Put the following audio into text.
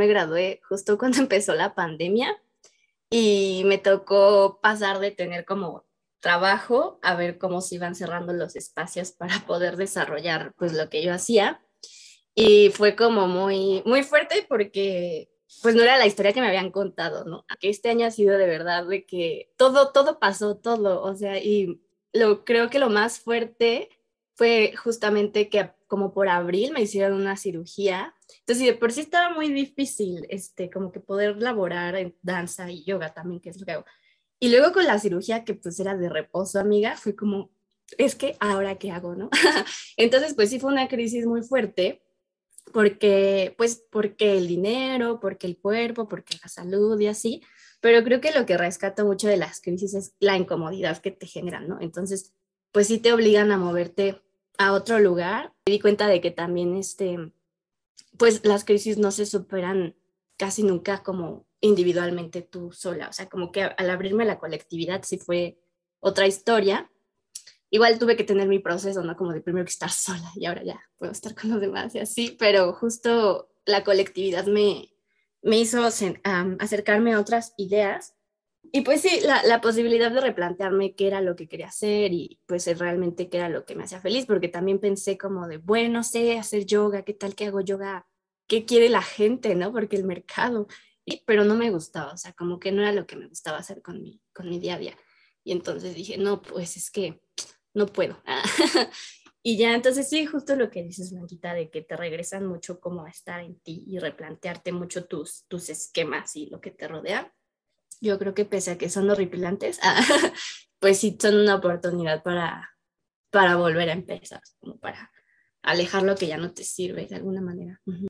me gradué justo cuando empezó la pandemia y me tocó pasar de tener como trabajo a ver cómo se iban cerrando los espacios para poder desarrollar pues lo que yo hacía. Y fue como muy, muy fuerte porque pues no era la historia que me habían contado, ¿no? Que este año ha sido de verdad de que todo, todo pasó, todo, o sea, y lo, creo que lo más fuerte fue justamente que como por abril me hicieron una cirugía. Entonces, de por sí estaba muy difícil, este, como que poder laborar en danza y yoga también, que es lo que hago. Y luego con la cirugía que pues era de reposo, amiga, fue como, es que ahora qué hago, ¿no? Entonces, pues sí fue una crisis muy fuerte porque, pues, porque el dinero, porque el cuerpo, porque la salud y así, pero creo que lo que rescato mucho de las crisis es la incomodidad que te generan, ¿no? Entonces, pues sí te obligan a moverte a otro lugar. Me di cuenta de que también, este, pues las crisis no se superan casi nunca como individualmente tú sola, o sea, como que al abrirme la colectividad sí fue otra historia. Igual tuve que tener mi proceso, ¿no? Como de primero que estar sola y ahora ya puedo estar con los demás y así, pero justo la colectividad me, me hizo acercarme a otras ideas y pues sí, la, la, posibilidad de replantearme qué era lo que quería hacer y pues realmente qué era lo que me hacía feliz, porque también pensé como de, bueno, sé hacer yoga, qué tal que hago yoga, qué quiere la gente, ¿no? Porque el mercado, pero no me gustaba, o sea, como que no era lo que me gustaba hacer con mi, con mi día a día. Y entonces dije, no, pues es que no puedo. y ya, entonces sí, justo lo que dices, Blanquita, de que te regresan mucho como a estar en ti y replantearte mucho tus, tus esquemas y lo que te rodea yo creo que pese a que son horripilantes, pues sí son una oportunidad para, para volver a empezar, como para alejar lo que ya no te sirve de alguna manera.